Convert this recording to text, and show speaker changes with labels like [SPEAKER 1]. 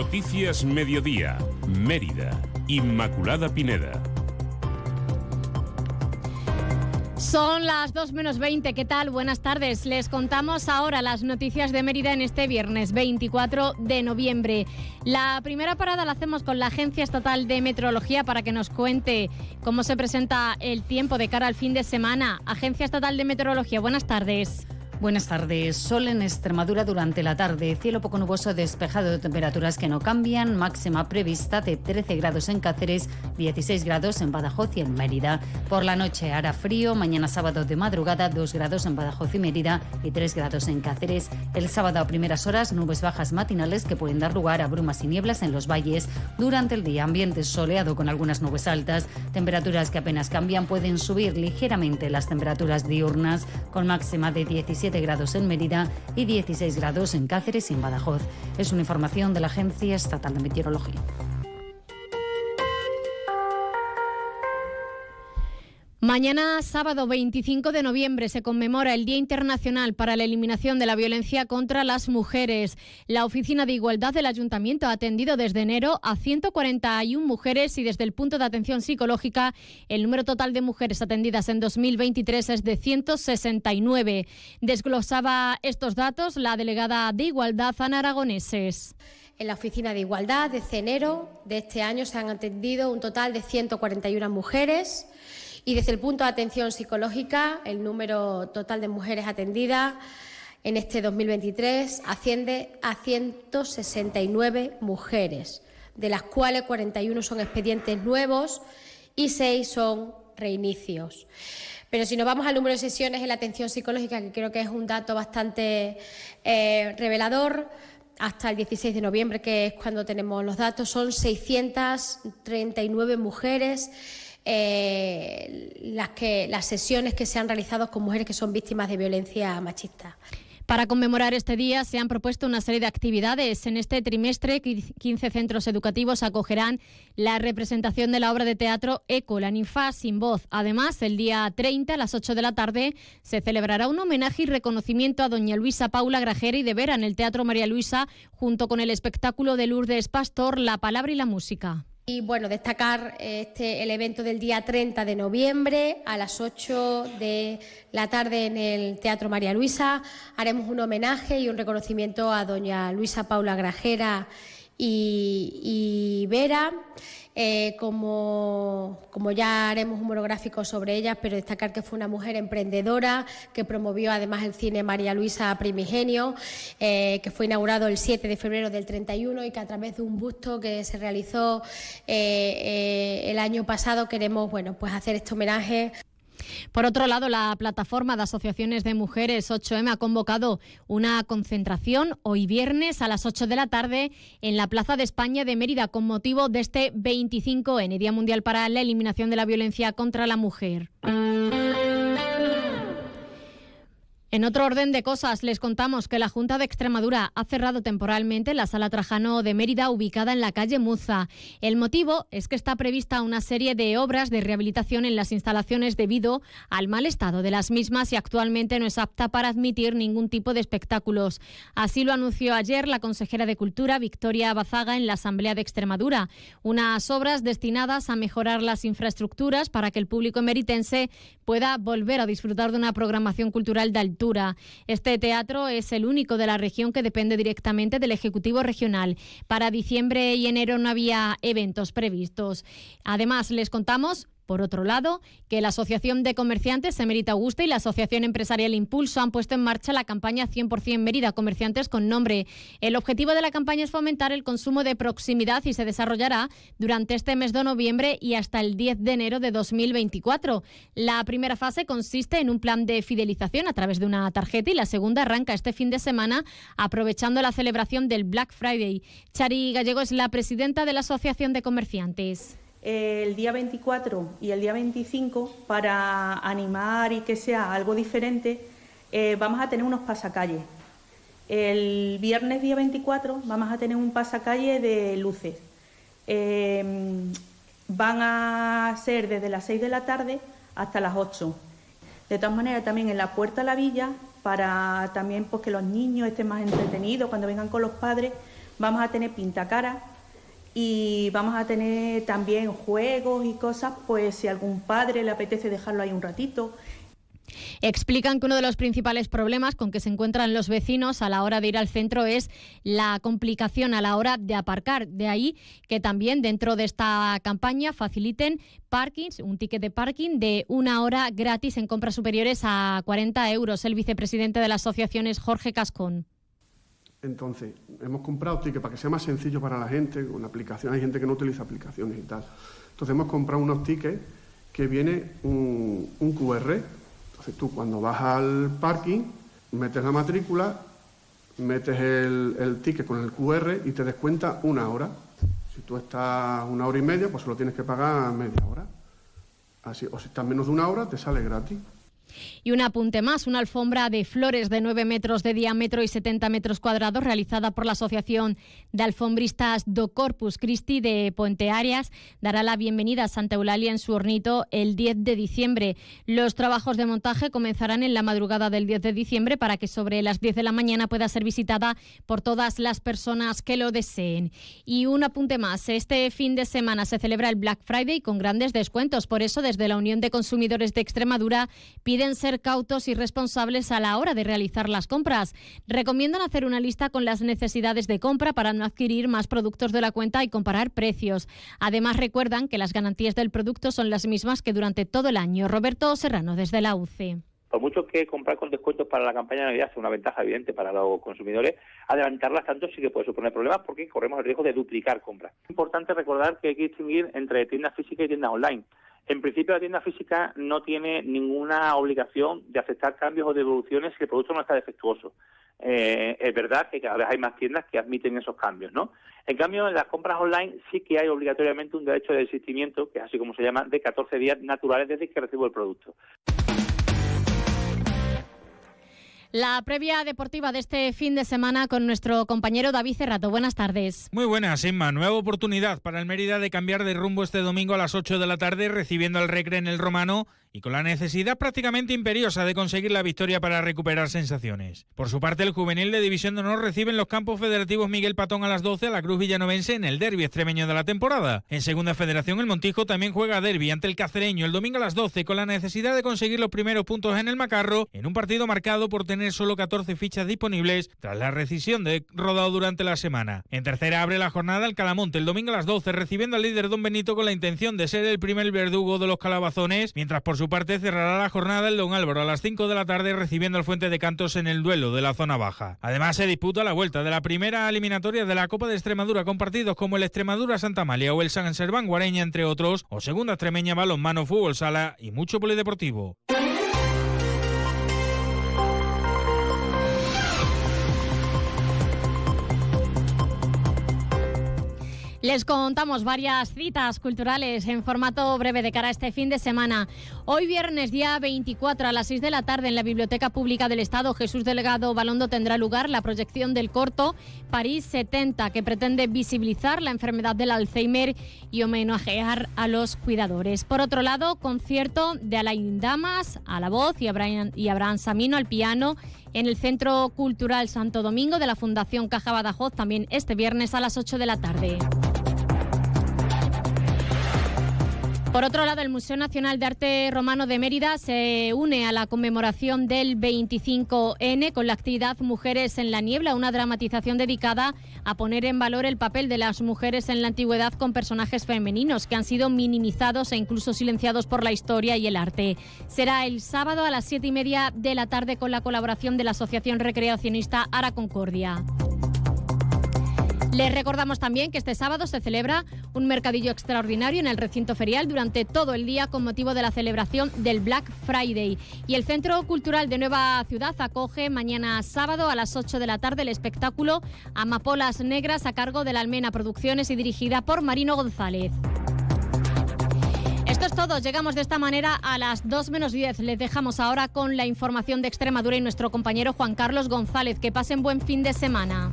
[SPEAKER 1] Noticias Mediodía, Mérida, Inmaculada Pineda.
[SPEAKER 2] Son las 2 menos 20. ¿Qué tal? Buenas tardes. Les contamos ahora las noticias de Mérida en este viernes 24 de noviembre. La primera parada la hacemos con la Agencia Estatal de Meteorología para que nos cuente cómo se presenta el tiempo de cara al fin de semana. Agencia Estatal de Meteorología, buenas tardes.
[SPEAKER 3] Buenas tardes. Sol en Extremadura durante la tarde. Cielo poco nuboso despejado de temperaturas que no cambian. Máxima prevista de 13 grados en Cáceres, 16 grados en Badajoz y en Mérida. Por la noche hará frío. Mañana sábado de madrugada 2 grados en Badajoz y Mérida y 3 grados en Cáceres. El sábado a primeras horas nubes bajas matinales que pueden dar lugar a brumas y nieblas en los valles. Durante el día ambiente soleado con algunas nubes altas. Temperaturas que apenas cambian. Pueden subir ligeramente las temperaturas diurnas con máxima de 17 grados en Mérida y 16 grados en Cáceres y en Badajoz. Es una información de la Agencia Estatal de Meteorología.
[SPEAKER 2] Mañana, sábado 25 de noviembre, se conmemora el Día Internacional para la Eliminación de la Violencia contra las Mujeres. La Oficina de Igualdad del Ayuntamiento ha atendido desde enero a 141 mujeres y desde el punto de atención psicológica el número total de mujeres atendidas en 2023 es de 169. Desglosaba estos datos la delegada de Igualdad, Ana Aragoneses.
[SPEAKER 4] En la Oficina de Igualdad, desde enero de este año, se han atendido un total de 141 mujeres y desde el punto de atención psicológica, el número total de mujeres atendidas en este 2023 asciende a 169 mujeres, de las cuales 41 son expedientes nuevos y 6 son reinicios. Pero si nos vamos al número de sesiones en la atención psicológica, que creo que es un dato bastante eh, revelador, hasta el 16 de noviembre, que es cuando tenemos los datos, son 639 mujeres eh, las, sesiones que se han realizado con mujeres que son víctimas de violencia machista.
[SPEAKER 2] Para conmemorar este día se han propuesto una serie de actividades. En este trimestre, 15 centros educativos acogerán la representación de la obra de teatro Eco, la ninfa sin voz. Además, el día 30 a las 8 de la tarde se celebrará un homenaje y reconocimiento a doña Luisa Paula Grajera y de Vera en el Teatro María Luisa, junto con el espectáculo de Lourdes Pastor, La Palabra y la Música.
[SPEAKER 4] Y bueno, destacar este, el evento del día 30 de noviembre a las 8 de la tarde en el Teatro María Luisa. Haremos un homenaje y un reconocimiento a doña Luisa Paula Grajera y, Vera. Eh, como, como, ya haremos un monográfico sobre ella, pero destacar que fue una mujer emprendedora que promovió además el cine María Luisa Primigenio, eh, que fue inaugurado el 7 de febrero del 31 y que a través de un busto que se realizó eh, el año pasado queremos bueno, pues hacer este homenaje.
[SPEAKER 2] Por otro lado, la plataforma de asociaciones de mujeres 8M ha convocado una concentración hoy viernes a las 8 de la tarde en la Plaza de España de Mérida con motivo de este 25N, Día Mundial para la Eliminación de la Violencia contra la Mujer. En otro orden de cosas, les contamos que la Junta de Extremadura ha cerrado temporalmente la sala Trajano de Mérida ubicada en la calle Muza. El motivo es que está prevista una serie de obras de rehabilitación en las instalaciones debido al mal estado de las mismas y actualmente no es apta para admitir ningún tipo de espectáculos. Así lo anunció ayer la consejera de Cultura, Victoria Bazaga, en la Asamblea de Extremadura. Unas obras destinadas a mejorar las infraestructuras para que el público emeritense pueda volver a disfrutar de una programación cultural de este teatro es el único de la región que depende directamente del Ejecutivo Regional. Para diciembre y enero no había eventos previstos. Además, les contamos por otro lado, que la Asociación de Comerciantes Emerita Augusta y la Asociación Empresarial Impulso han puesto en marcha la campaña 100% Mérida Comerciantes con nombre. El objetivo de la campaña es fomentar el consumo de proximidad y se desarrollará durante este mes de noviembre y hasta el 10 de enero de 2024. La primera fase consiste en un plan de fidelización a través de una tarjeta y la segunda arranca este fin de semana aprovechando la celebración del Black Friday. Chari Gallego es la presidenta de la Asociación de Comerciantes
[SPEAKER 5] el día 24 y el día 25, para animar y que sea algo diferente, eh, vamos a tener unos pasacalles. El viernes día 24 vamos a tener un pasacalle de luces. Eh, van a ser desde las 6 de la tarde hasta las 8. De todas maneras, también en la puerta a la villa, para también pues, que los niños estén más entretenidos cuando vengan con los padres, vamos a tener pintacara y vamos a tener también juegos y cosas, pues si algún padre le apetece dejarlo ahí un ratito.
[SPEAKER 2] Explican que uno de los principales problemas con que se encuentran los vecinos a la hora de ir al centro es la complicación a la hora de aparcar. De ahí que también dentro de esta campaña faciliten parkings, un ticket de parking de una hora gratis en compras superiores a 40 euros. El vicepresidente de la asociación es Jorge Cascón.
[SPEAKER 6] Entonces, hemos comprado tickets para que sea más sencillo para la gente, con aplicación, hay gente que no utiliza aplicaciones y tal. Entonces hemos comprado unos tickets que viene un, QR. Entonces tú cuando vas al parking, metes la matrícula, metes el, ticket con el QR y te descuenta una hora. Si tú estás una hora y media, pues solo tienes que pagar media hora. Así, o si estás menos de una hora, te sale gratis.
[SPEAKER 2] Y un apunte más, una alfombra de flores de 9 metros de diámetro y 70 metros cuadrados realizada por la Asociación de Alfombristas do Corpus Christi de Puente Arias dará la bienvenida a Santa Eulalia en su hornito el 10 de diciembre. Los trabajos de montaje comenzarán en la madrugada del 10 de diciembre para que sobre las 10 de la mañana pueda ser visitada por todas las personas que lo deseen. Y un apunte más, este fin de semana se celebra el Black Friday con grandes descuentos. Por eso, desde la Unión de Consumidores de Extremadura pide piden ser cautos y responsables a la hora de realizar las compras. Recomiendan hacer una lista con las necesidades de compra para no adquirir más productos de la cuenta y comparar precios. Además, recuerdan que las garantías del producto son las mismas que durante todo el año. Roberto Serrano, desde la UCE
[SPEAKER 7] por mucho que comprar con descuentos para la campaña de Navidad sea una ventaja evidente para los consumidores, adelantarlas tanto sí que puede suponer problemas porque corremos el riesgo de duplicar compras. Es importante recordar que hay que distinguir entre tiendas físicas y tiendas online. En principio, la tienda física no tiene ninguna obligación de aceptar cambios o devoluciones si el producto no está defectuoso. Eh, es verdad que cada vez hay más tiendas que admiten esos cambios, ¿no? En cambio, en las compras online sí que hay obligatoriamente un derecho de desistimiento, que es así como se llama, de 14 días naturales desde que recibo el producto.
[SPEAKER 2] La previa deportiva de este fin de semana con nuestro compañero David Cerrato. Buenas tardes.
[SPEAKER 8] Muy buenas, Emma. Nueva oportunidad para el Mérida de cambiar de rumbo este domingo a las 8 de la tarde, recibiendo al Recre en el Romano y con la necesidad prácticamente imperiosa de conseguir la victoria para recuperar sensaciones. Por su parte, el juvenil de División de Honor recibe en los campos federativos Miguel Patón a las 12 a la Cruz Villanovense en el derby extremeño de la temporada. En Segunda Federación, el Montijo también juega derby ante el Cacereño el domingo a las 12 con la necesidad de conseguir los primeros puntos en el Macarro en un partido marcado por tener solo 14 fichas disponibles tras la rescisión de rodado durante la semana. En tercera abre la jornada el Calamonte el domingo a las 12 recibiendo al líder Don Benito con la intención de ser el primer verdugo de los calabazones, mientras por su parte cerrará la jornada el Don Álvaro a las 5 de la tarde recibiendo al Fuente de Cantos en el duelo de la zona baja. Además se disputa la vuelta de la primera eliminatoria de la Copa de Extremadura con partidos como el Extremadura Santa Malia o el San Serván Guareña entre otros, o segunda extremeña balonmano fútbol sala y mucho polideportivo.
[SPEAKER 2] Les contamos varias citas culturales en formato breve de cara a este fin de semana. Hoy viernes día 24 a las 6 de la tarde en la Biblioteca Pública del Estado Jesús Delegado Balondo tendrá lugar la proyección del corto París 70 que pretende visibilizar la enfermedad del Alzheimer y homenajear a los cuidadores. Por otro lado, concierto de Alain Damas a la voz y Abraham, y Abraham Samino al piano en el Centro Cultural Santo Domingo de la Fundación Caja Badajoz también este viernes a las 8 de la tarde. Por otro lado, el Museo Nacional de Arte Romano de Mérida se une a la conmemoración del 25N con la actividad Mujeres en la Niebla, una dramatización dedicada a poner en valor el papel de las mujeres en la antigüedad con personajes femeninos que han sido minimizados e incluso silenciados por la historia y el arte. Será el sábado a las siete y media de la tarde con la colaboración de la Asociación Recreacionista Ara Concordia. Les recordamos también que este sábado se celebra un mercadillo extraordinario en el recinto ferial durante todo el día con motivo de la celebración del Black Friday. Y el Centro Cultural de Nueva Ciudad acoge mañana sábado a las 8 de la tarde el espectáculo Amapolas Negras a cargo de la Almena Producciones y dirigida por Marino González. Esto es todo. Llegamos de esta manera a las 2 menos 10. Les dejamos ahora con la información de Extremadura y nuestro compañero Juan Carlos González. Que pasen buen fin de semana.